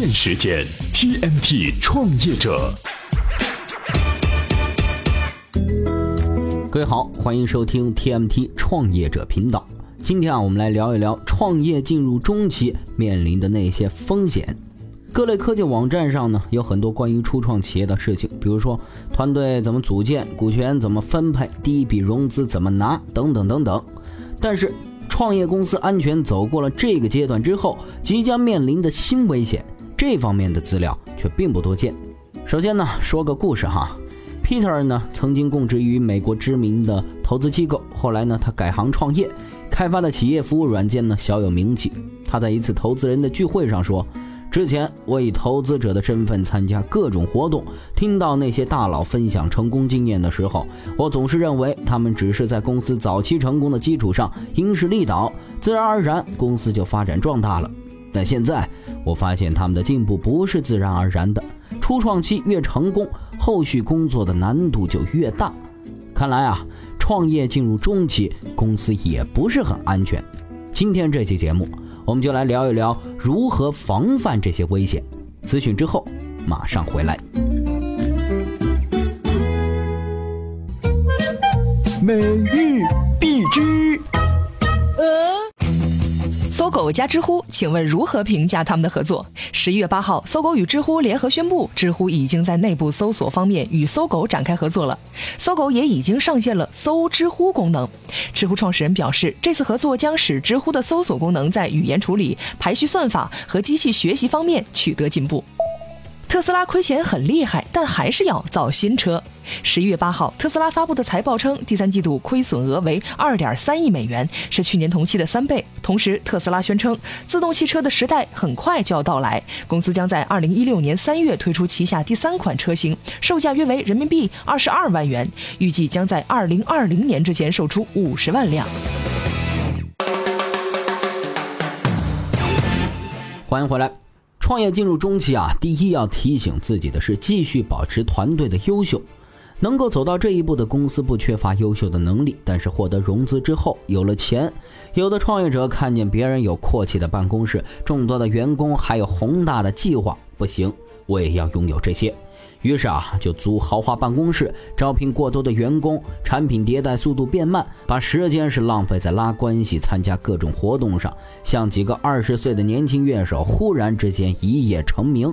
电时间 TMT 创业者。各位好，欢迎收听 TMT 创业者频道。今天啊，我们来聊一聊创业进入中期面临的那些风险。各类科技网站上呢，有很多关于初创企业的事情，比如说团队怎么组建、股权怎么分配、第一笔融资怎么拿等等等等。但是，创业公司安全走过了这个阶段之后，即将面临的新危险，这方面的资料却并不多见。首先呢，说个故事哈。Peter 呢，曾经供职于美国知名的投资机构，后来呢，他改行创业，开发的企业服务软件呢，小有名气。他在一次投资人的聚会上说：“之前我以投资者的身份参加各种活动，听到那些大佬分享成功经验的时候，我总是认为他们只是在公司早期成功的基础上因势利导，自然而然公司就发展壮大了。但现在我发现他们的进步不是自然而然的。”初创期越成功，后续工作的难度就越大。看来啊，创业进入中期，公司也不是很安全。今天这期节目，我们就来聊一聊如何防范这些危险。咨询之后，马上回来。每日必知。搜狗加知乎，请问如何评价他们的合作？十一月八号，搜狗与知乎联合宣布，知乎已经在内部搜索方面与搜狗展开合作了。搜狗也已经上线了搜知乎功能。知乎创始人表示，这次合作将使知乎的搜索功能在语言处理、排序算法和机器学习方面取得进步。特斯拉亏钱很厉害，但还是要造新车。十一月八号，特斯拉发布的财报称，第三季度亏损额为二点三亿美元，是去年同期的三倍。同时，特斯拉宣称，自动汽车的时代很快就要到来，公司将在二零一六年三月推出旗下第三款车型，售价约为人民币二十二万元，预计将在二零二零年之前售出五十万辆。欢迎回来。创业进入中期啊，第一要提醒自己的是继续保持团队的优秀。能够走到这一步的公司不缺乏优秀的能力，但是获得融资之后有了钱，有的创业者看见别人有阔气的办公室、众多的员工，还有宏大的计划，不行，我也要拥有这些。于是啊，就租豪华办公室，招聘过多的员工，产品迭代速度变慢，把时间是浪费在拉关系、参加各种活动上，像几个二十岁的年轻乐手，忽然之间一夜成名。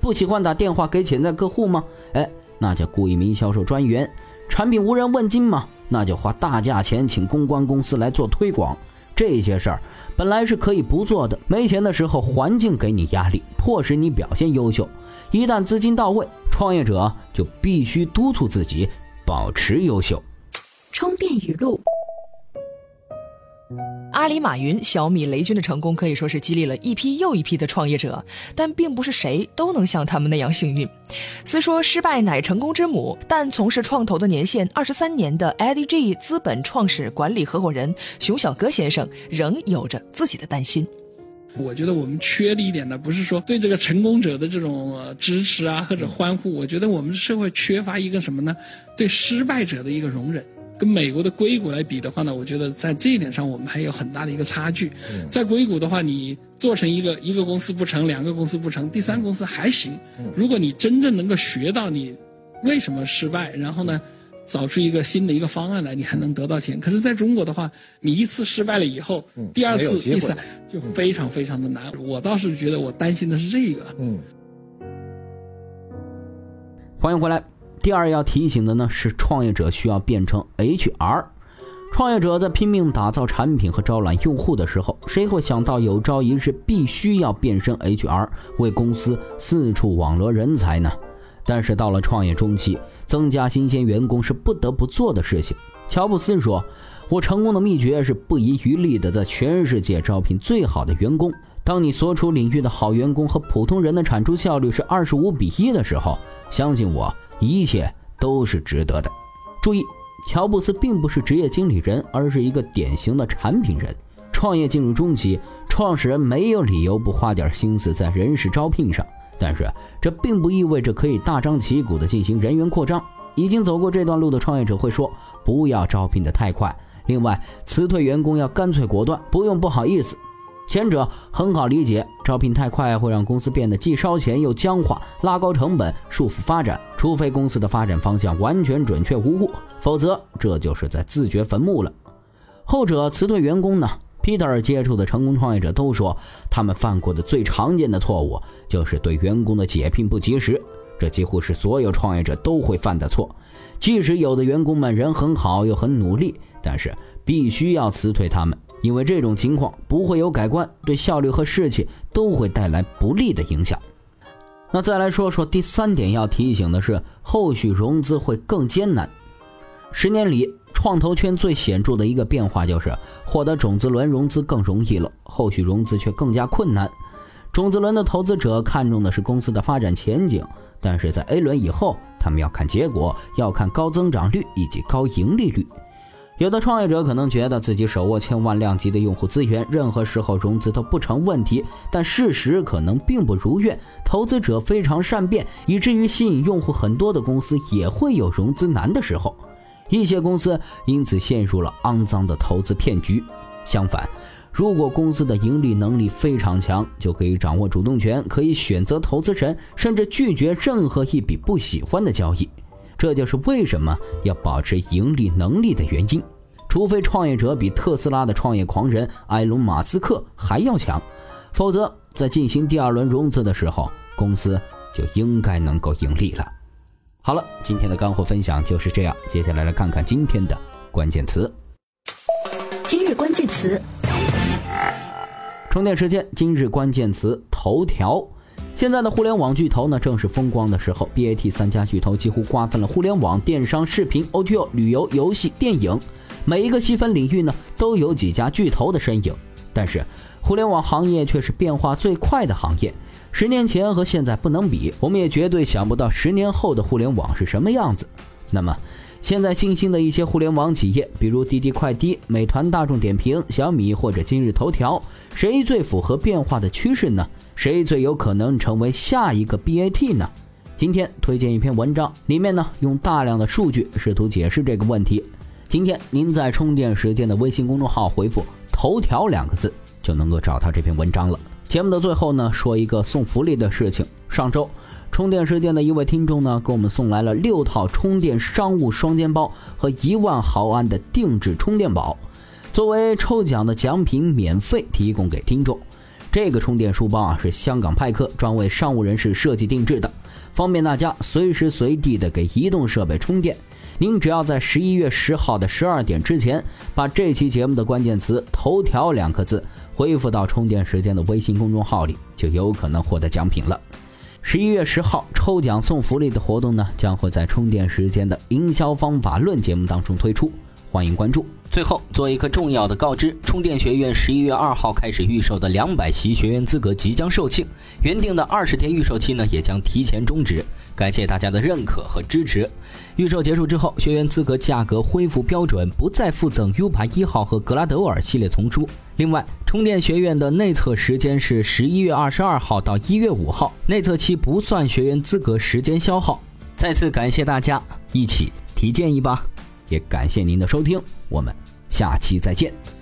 不喜欢打电话给潜在客户吗？哎，那就雇一名销售专员。产品无人问津吗？那就花大价钱请公关公司来做推广。这些事儿本来是可以不做的，没钱的时候，环境给你压力，迫使你表现优秀。一旦资金到位，创业者就必须督促自己保持优秀。充电语录：阿里、马云、小米、雷军的成功可以说是激励了一批又一批的创业者，但并不是谁都能像他们那样幸运。虽说失败乃成功之母，但从事创投的年限二十三年的 IDG 资本创始管理合伙人熊小哥先生仍有着自己的担心。我觉得我们缺的一点呢，不是说对这个成功者的这种支持啊或者欢呼，我觉得我们社会缺乏一个什么呢？对失败者的一个容忍。跟美国的硅谷来比的话呢，我觉得在这一点上我们还有很大的一个差距。在硅谷的话，你做成一个一个公司不成，两个公司不成，第三公司还行。如果你真正能够学到你为什么失败，然后呢？找出一个新的一个方案来，你还能得到钱。可是，在中国的话，你一次失败了以后，第二次、第三就非常非常的难。我倒是觉得，我担心的是这个。嗯。欢迎回来。第二要提醒的呢是，创业者需要变成 HR。创业者在拼命打造产品和招揽用户的时候，谁会想到有朝一日必须要变身 HR，为公司四处网罗人才呢？但是到了创业中期，增加新鲜员工是不得不做的事情。乔布斯说：“我成功的秘诀是不遗余力地在全世界招聘最好的员工。当你所处领域的好员工和普通人的产出效率是二十五比一的时候，相信我，一切都是值得的。”注意，乔布斯并不是职业经理人，而是一个典型的产品人。创业进入中期，创始人没有理由不花点心思在人事招聘上。但是这并不意味着可以大张旗鼓地进行人员扩张。已经走过这段路的创业者会说：“不要招聘得太快。”另外，辞退员工要干脆果断，不用不好意思。前者很好理解，招聘太快会让公司变得既烧钱又僵化，拉高成本，束缚发展。除非公司的发展方向完全准确无误，否则这就是在自掘坟墓了。后者辞退员工呢？Peter 接触的成功创业者都说，他们犯过的最常见的错误就是对员工的解聘不及时。这几乎是所有创业者都会犯的错。即使有的员工们人很好又很努力，但是必须要辞退他们，因为这种情况不会有改观，对效率和士气都会带来不利的影响。那再来说说第三点要提醒的是，后续融资会更艰难。十年里，创投圈最显著的一个变化就是获得种子轮融资更容易了，后续融资却更加困难。种子轮的投资者看重的是公司的发展前景。但是在 A 轮以后，他们要看结果，要看高增长率以及高盈利率。有的创业者可能觉得自己手握千万量级的用户资源，任何时候融资都不成问题，但事实可能并不如愿。投资者非常善变，以至于吸引用户很多的公司也会有融资难的时候。一些公司因此陷入了肮脏的投资骗局。相反，如果公司的盈利能力非常强，就可以掌握主动权，可以选择投资人，甚至拒绝任何一笔不喜欢的交易。这就是为什么要保持盈利能力的原因。除非创业者比特斯拉的创业狂人埃隆·马斯克还要强，否则在进行第二轮融资的时候，公司就应该能够盈利了。好了，今天的干货分享就是这样，接下来来看看今天的关键词。今日关键词。充电时间，今日关键词：头条。现在的互联网巨头呢，正是风光的时候。BAT 三家巨头几乎瓜分了互联网、电商、视频、OTO、旅游、游戏、电影，每一个细分领域呢，都有几家巨头的身影。但是，互联网行业却是变化最快的行业。十年前和现在不能比，我们也绝对想不到十年后的互联网是什么样子。那么，现在新兴的一些互联网企业，比如滴滴快滴、美团、大众点评、小米或者今日头条，谁最符合变化的趋势呢？谁最有可能成为下一个 BAT 呢？今天推荐一篇文章，里面呢用大量的数据试图解释这个问题。今天您在充电时间的微信公众号回复“头条”两个字，就能够找到这篇文章了。节目的最后呢，说一个送福利的事情，上周。充电时间的一位听众呢，给我们送来了六套充电商务双肩包和一万毫安的定制充电宝，作为抽奖的奖品，免费提供给听众。这个充电书包啊，是香港派克专为商务人士设计定制的，方便大家随时随地的给移动设备充电。您只要在十一月十号的十二点之前，把这期节目的关键词“头条”两个字回复到充电时间的微信公众号里，就有可能获得奖品了。十一月十号抽奖送福利的活动呢，将会在充电时间的营销方法论节目当中推出，欢迎关注。最后做一个重要的告知：充电学院十一月二号开始预售的两百席学员资格即将售罄，原定的二十天预售期呢也将提前终止。感谢大家的认可和支持。预售结束之后，学员资格价格恢复标准，不再附赠 U 盘一号和格拉德尔系列丛书。另外，充电学院的内测时间是十一月二十二号到一月五号，内测期不算学员资格时间消耗。再次感谢大家，一起提建议吧。也感谢您的收听，我们下期再见。